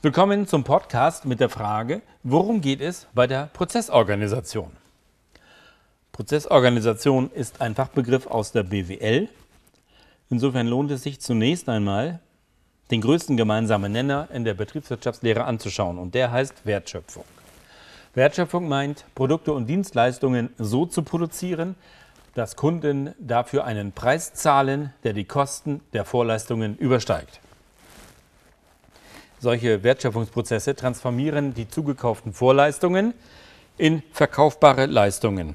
Willkommen zum Podcast mit der Frage, worum geht es bei der Prozessorganisation? Prozessorganisation ist ein Fachbegriff aus der BWL. Insofern lohnt es sich zunächst einmal, den größten gemeinsamen Nenner in der Betriebswirtschaftslehre anzuschauen und der heißt Wertschöpfung. Wertschöpfung meint, Produkte und Dienstleistungen so zu produzieren, dass Kunden dafür einen Preis zahlen, der die Kosten der Vorleistungen übersteigt. Solche Wertschöpfungsprozesse transformieren die zugekauften Vorleistungen in verkaufbare Leistungen.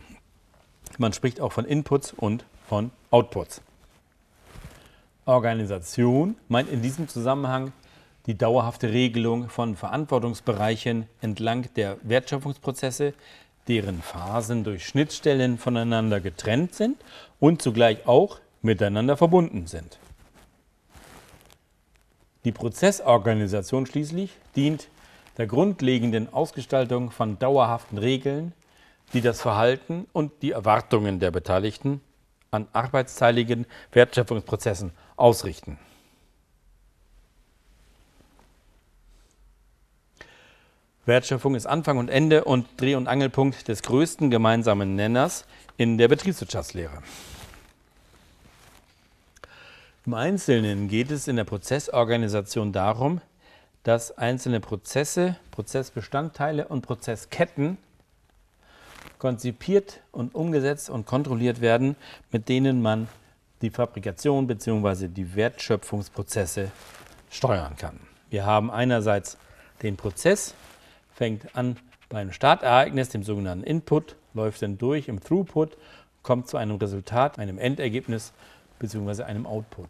Man spricht auch von Inputs und von Outputs. Organisation meint in diesem Zusammenhang die dauerhafte Regelung von Verantwortungsbereichen entlang der Wertschöpfungsprozesse, deren Phasen durch Schnittstellen voneinander getrennt sind und zugleich auch miteinander verbunden sind. Die Prozessorganisation schließlich dient der grundlegenden Ausgestaltung von dauerhaften Regeln, die das Verhalten und die Erwartungen der Beteiligten an arbeitsteiligen Wertschöpfungsprozessen ausrichten. Wertschöpfung ist Anfang und Ende und Dreh- und Angelpunkt des größten gemeinsamen Nenners in der Betriebswirtschaftslehre. Im Einzelnen geht es in der Prozessorganisation darum, dass einzelne Prozesse, Prozessbestandteile und Prozessketten konzipiert und umgesetzt und kontrolliert werden, mit denen man die Fabrikation bzw. die Wertschöpfungsprozesse steuern kann. Wir haben einerseits den Prozess, fängt an beim Startereignis, dem sogenannten Input, läuft dann durch im Throughput, kommt zu einem Resultat, einem Endergebnis bzw. einem Output.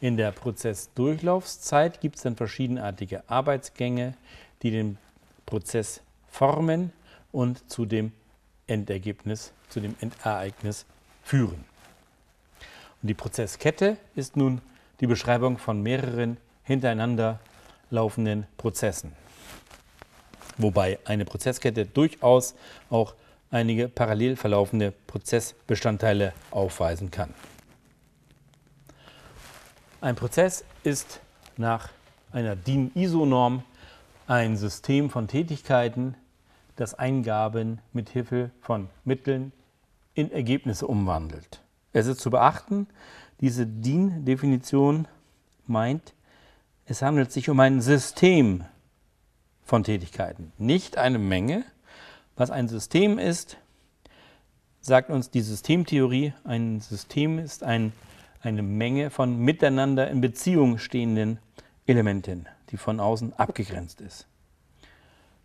In der Prozessdurchlaufszeit gibt es dann verschiedenartige Arbeitsgänge, die den Prozess formen und zu dem Endergebnis, zu dem Endereignis führen. Und die Prozesskette ist nun die Beschreibung von mehreren hintereinander laufenden Prozessen. Wobei eine Prozesskette durchaus auch einige parallel verlaufende Prozessbestandteile aufweisen kann. Ein Prozess ist nach einer DIN-ISO-Norm ein System von Tätigkeiten, das Eingaben mit Hilfe von Mitteln in Ergebnisse umwandelt. Es ist zu beachten, diese DIN-Definition meint, es handelt sich um ein System von Tätigkeiten, nicht eine Menge, was ein System ist, sagt uns die Systemtheorie, ein System ist ein, eine Menge von miteinander in Beziehung stehenden Elementen, die von außen abgegrenzt ist.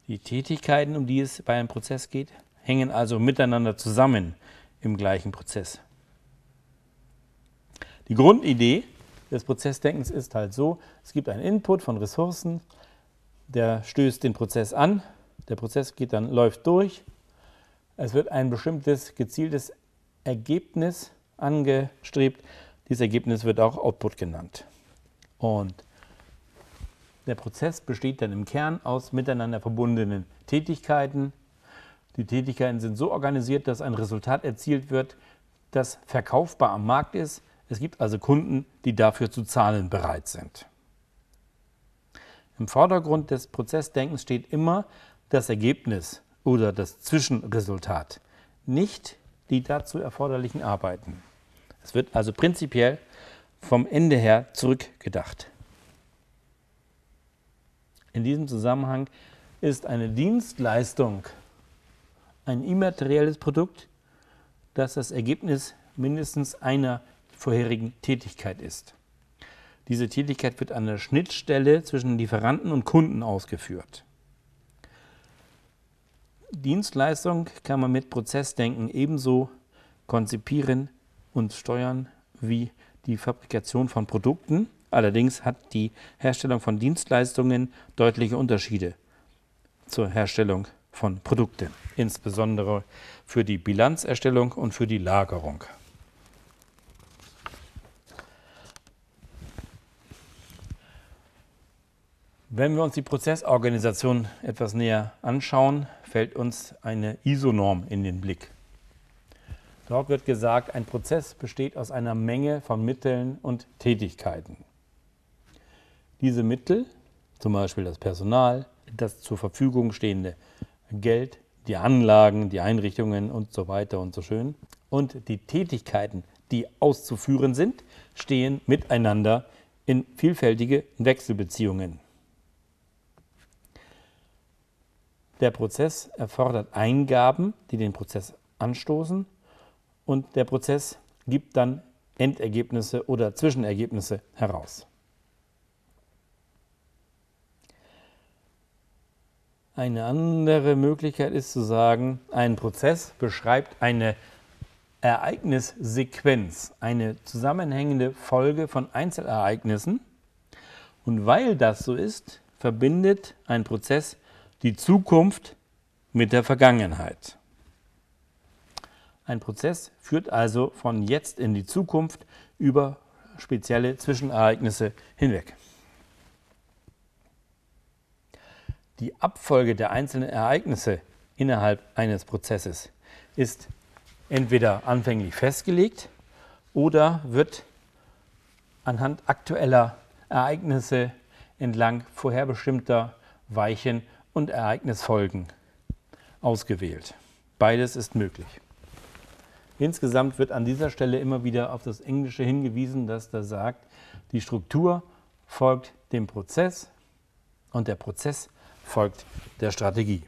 Die Tätigkeiten, um die es bei einem Prozess geht, hängen also miteinander zusammen im gleichen Prozess. Die Grundidee des Prozessdenkens ist halt so, es gibt einen Input von Ressourcen, der stößt den Prozess an, der Prozess geht dann, läuft durch. Es wird ein bestimmtes gezieltes Ergebnis angestrebt. Dieses Ergebnis wird auch Output genannt. Und der Prozess besteht dann im Kern aus miteinander verbundenen Tätigkeiten. Die Tätigkeiten sind so organisiert, dass ein Resultat erzielt wird, das verkaufbar am Markt ist. Es gibt also Kunden, die dafür zu zahlen bereit sind. Im Vordergrund des Prozessdenkens steht immer das Ergebnis oder das Zwischenresultat, nicht die dazu erforderlichen Arbeiten. Es wird also prinzipiell vom Ende her zurückgedacht. In diesem Zusammenhang ist eine Dienstleistung ein immaterielles Produkt, das das Ergebnis mindestens einer vorherigen Tätigkeit ist. Diese Tätigkeit wird an der Schnittstelle zwischen Lieferanten und Kunden ausgeführt. Dienstleistung kann man mit Prozessdenken ebenso konzipieren und steuern wie die Fabrikation von Produkten. Allerdings hat die Herstellung von Dienstleistungen deutliche Unterschiede zur Herstellung von Produkten, insbesondere für die Bilanzerstellung und für die Lagerung. Wenn wir uns die Prozessorganisation etwas näher anschauen, fällt uns eine ISO-Norm in den Blick. Dort wird gesagt, ein Prozess besteht aus einer Menge von Mitteln und Tätigkeiten. Diese Mittel zum Beispiel das Personal, das zur Verfügung stehende Geld, die Anlagen, die Einrichtungen und so weiter und so schön. Und die Tätigkeiten, die auszuführen sind, stehen miteinander in vielfältige Wechselbeziehungen. Der Prozess erfordert Eingaben, die den Prozess anstoßen und der Prozess gibt dann Endergebnisse oder Zwischenergebnisse heraus. Eine andere Möglichkeit ist zu sagen, ein Prozess beschreibt eine Ereignissequenz, eine zusammenhängende Folge von Einzelereignissen. Und weil das so ist, verbindet ein Prozess die Zukunft mit der Vergangenheit. Ein Prozess führt also von jetzt in die Zukunft über spezielle Zwischenereignisse hinweg. Die Abfolge der einzelnen Ereignisse innerhalb eines Prozesses ist entweder anfänglich festgelegt oder wird anhand aktueller Ereignisse entlang vorherbestimmter Weichen und Ereignisfolgen ausgewählt. Beides ist möglich. Insgesamt wird an dieser Stelle immer wieder auf das Englische hingewiesen, das da sagt, die Struktur folgt dem Prozess und der Prozess folgt der Strategie.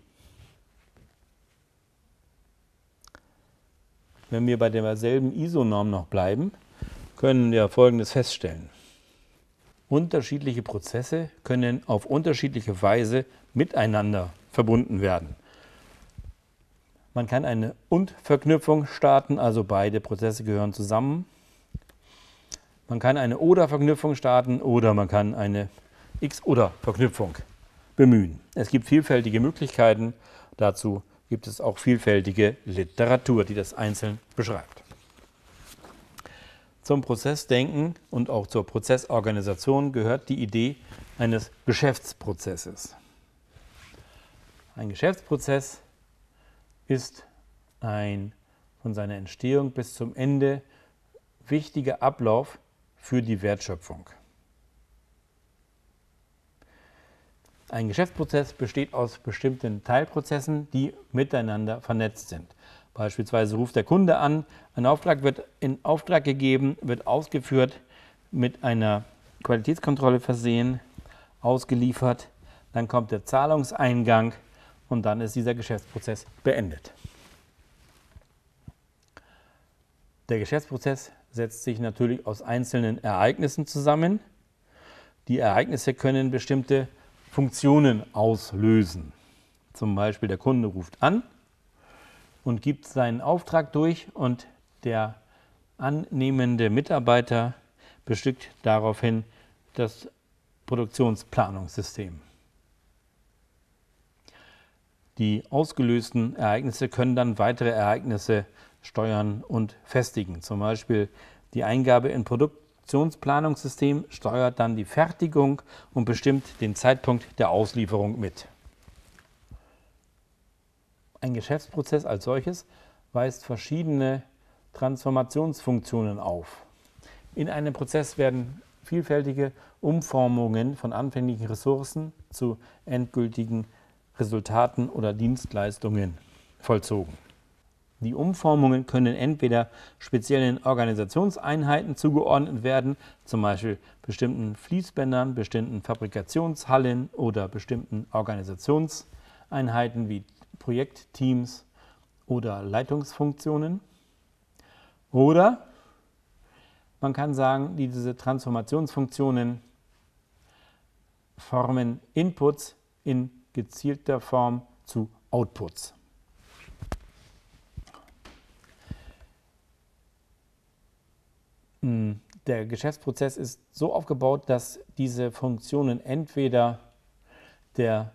Wenn wir bei derselben ISO-Norm noch bleiben, können wir Folgendes feststellen. Unterschiedliche Prozesse können auf unterschiedliche Weise miteinander verbunden werden. Man kann eine Und-Verknüpfung starten, also beide Prozesse gehören zusammen. Man kann eine Oder-Verknüpfung starten oder man kann eine X-Oder-Verknüpfung bemühen. Es gibt vielfältige Möglichkeiten, dazu gibt es auch vielfältige Literatur, die das einzeln beschreibt. Zum Prozessdenken und auch zur Prozessorganisation gehört die Idee eines Geschäftsprozesses. Ein Geschäftsprozess ist ein von seiner Entstehung bis zum Ende wichtiger Ablauf für die Wertschöpfung. Ein Geschäftsprozess besteht aus bestimmten Teilprozessen, die miteinander vernetzt sind. Beispielsweise ruft der Kunde an, ein Auftrag wird in Auftrag gegeben, wird ausgeführt, mit einer Qualitätskontrolle versehen, ausgeliefert, dann kommt der Zahlungseingang und dann ist dieser Geschäftsprozess beendet. Der Geschäftsprozess setzt sich natürlich aus einzelnen Ereignissen zusammen. Die Ereignisse können bestimmte Funktionen auslösen. Zum Beispiel der Kunde ruft an und gibt seinen Auftrag durch und der annehmende Mitarbeiter bestückt daraufhin das Produktionsplanungssystem. Die ausgelösten Ereignisse können dann weitere Ereignisse steuern und festigen. Zum Beispiel die Eingabe in Produktionsplanungssystem steuert dann die Fertigung und bestimmt den Zeitpunkt der Auslieferung mit. Ein Geschäftsprozess als solches weist verschiedene Transformationsfunktionen auf. In einem Prozess werden vielfältige Umformungen von anfänglichen Ressourcen zu endgültigen Resultaten oder Dienstleistungen vollzogen. Die Umformungen können entweder speziellen Organisationseinheiten zugeordnet werden, zum Beispiel bestimmten Fließbändern, bestimmten Fabrikationshallen oder bestimmten Organisationseinheiten wie Projektteams oder Leitungsfunktionen. Oder man kann sagen, diese Transformationsfunktionen formen Inputs in gezielter Form zu Outputs. Hm, der Geschäftsprozess ist so aufgebaut, dass diese Funktionen entweder der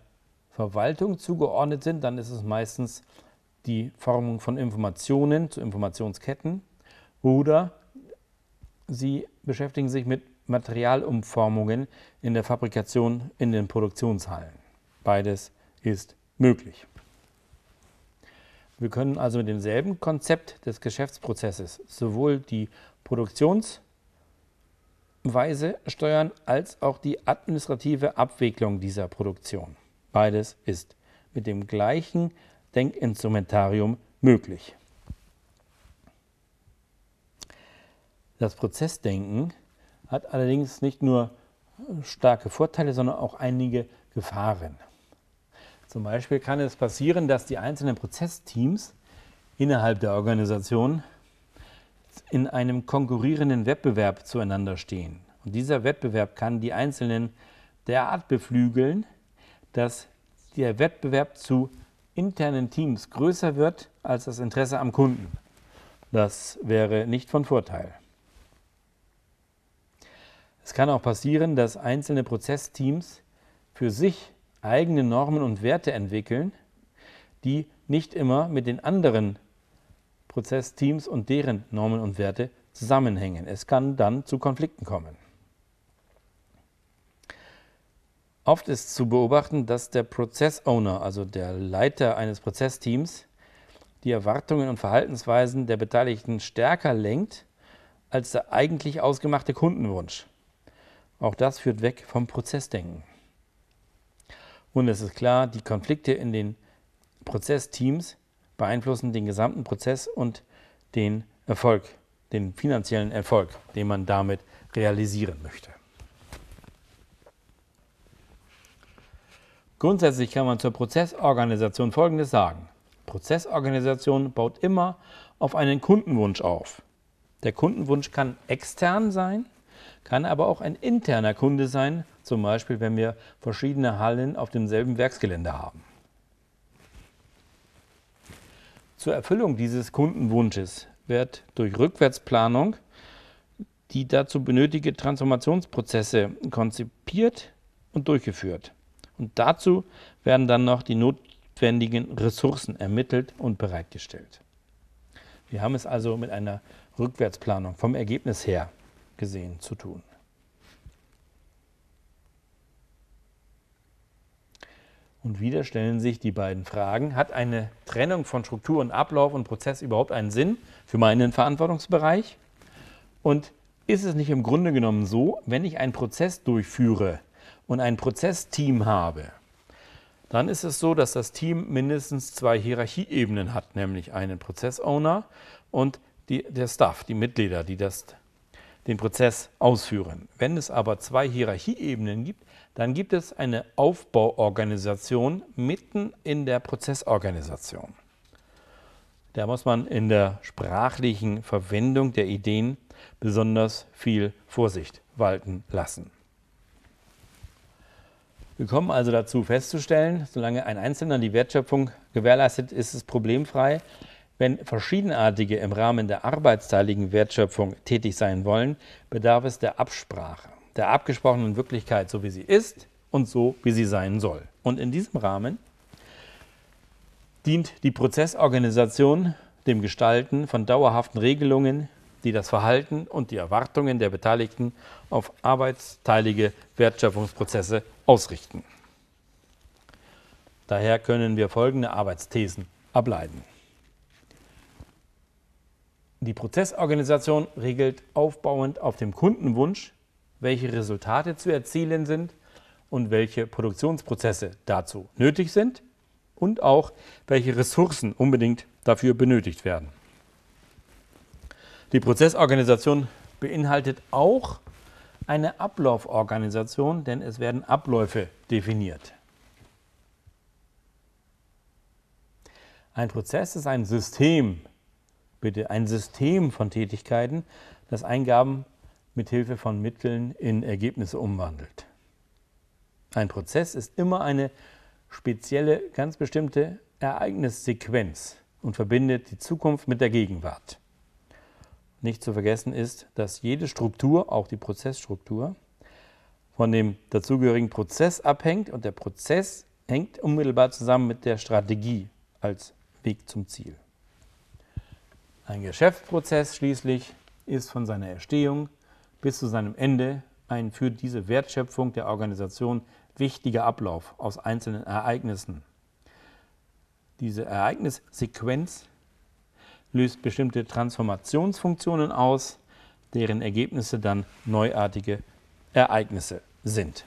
Verwaltung zugeordnet sind, dann ist es meistens die Formung von Informationen zu Informationsketten oder sie beschäftigen sich mit Materialumformungen in der Fabrikation in den Produktionshallen. Beides ist möglich. Wir können also mit demselben Konzept des Geschäftsprozesses sowohl die Produktionshallen Weise steuern als auch die administrative Abwicklung dieser Produktion. Beides ist mit dem gleichen Denkinstrumentarium möglich. Das Prozessdenken hat allerdings nicht nur starke Vorteile, sondern auch einige Gefahren. Zum Beispiel kann es passieren, dass die einzelnen Prozessteams innerhalb der Organisation in einem konkurrierenden Wettbewerb zueinander stehen. Und dieser Wettbewerb kann die Einzelnen derart beflügeln, dass der Wettbewerb zu internen Teams größer wird als das Interesse am Kunden. Das wäre nicht von Vorteil. Es kann auch passieren, dass einzelne Prozessteams für sich eigene Normen und Werte entwickeln, die nicht immer mit den anderen Prozessteams und deren Normen und Werte zusammenhängen. Es kann dann zu Konflikten kommen. Oft ist zu beobachten, dass der Prozess-Owner, also der Leiter eines Prozessteams, die Erwartungen und Verhaltensweisen der Beteiligten stärker lenkt als der eigentlich ausgemachte Kundenwunsch. Auch das führt weg vom Prozessdenken. Und es ist klar, die Konflikte in den Prozessteams beeinflussen den gesamten Prozess und den Erfolg, den finanziellen Erfolg, den man damit realisieren möchte. Grundsätzlich kann man zur Prozessorganisation Folgendes sagen. Prozessorganisation baut immer auf einen Kundenwunsch auf. Der Kundenwunsch kann extern sein, kann aber auch ein interner Kunde sein, zum Beispiel wenn wir verschiedene Hallen auf demselben Werksgelände haben. Zur Erfüllung dieses Kundenwunsches wird durch Rückwärtsplanung die dazu benötigte Transformationsprozesse konzipiert und durchgeführt. Und dazu werden dann noch die notwendigen Ressourcen ermittelt und bereitgestellt. Wir haben es also mit einer Rückwärtsplanung vom Ergebnis her gesehen zu tun. Und wieder stellen sich die beiden Fragen, hat eine Trennung von Struktur und Ablauf und Prozess überhaupt einen Sinn für meinen Verantwortungsbereich? Und ist es nicht im Grunde genommen so, wenn ich einen Prozess durchführe und ein Prozessteam habe, dann ist es so, dass das Team mindestens zwei Hierarchieebenen hat, nämlich einen Prozessowner und die, der Staff, die Mitglieder, die das, den Prozess ausführen. Wenn es aber zwei Hierarchieebenen gibt, dann gibt es eine Aufbauorganisation mitten in der Prozessorganisation. Da muss man in der sprachlichen Verwendung der Ideen besonders viel Vorsicht walten lassen. Wir kommen also dazu festzustellen, solange ein Einzelner die Wertschöpfung gewährleistet, ist es problemfrei. Wenn Verschiedenartige im Rahmen der arbeitsteiligen Wertschöpfung tätig sein wollen, bedarf es der Absprache der abgesprochenen Wirklichkeit, so wie sie ist und so wie sie sein soll. Und in diesem Rahmen dient die Prozessorganisation dem Gestalten von dauerhaften Regelungen, die das Verhalten und die Erwartungen der Beteiligten auf arbeitsteilige Wertschöpfungsprozesse ausrichten. Daher können wir folgende Arbeitsthesen ableiten. Die Prozessorganisation regelt aufbauend auf dem Kundenwunsch welche Resultate zu erzielen sind und welche Produktionsprozesse dazu nötig sind und auch welche Ressourcen unbedingt dafür benötigt werden. Die Prozessorganisation beinhaltet auch eine Ablauforganisation, denn es werden Abläufe definiert. Ein Prozess ist ein System, bitte ein System von Tätigkeiten, das Eingaben mit Hilfe von Mitteln in Ergebnisse umwandelt. Ein Prozess ist immer eine spezielle, ganz bestimmte Ereignissequenz und verbindet die Zukunft mit der Gegenwart. Nicht zu vergessen ist, dass jede Struktur, auch die Prozessstruktur, von dem dazugehörigen Prozess abhängt und der Prozess hängt unmittelbar zusammen mit der Strategie als Weg zum Ziel. Ein Geschäftsprozess schließlich ist von seiner Erstehung bis zu seinem Ende ein für diese Wertschöpfung der Organisation wichtiger Ablauf aus einzelnen Ereignissen. Diese Ereignissequenz löst bestimmte Transformationsfunktionen aus, deren Ergebnisse dann neuartige Ereignisse sind.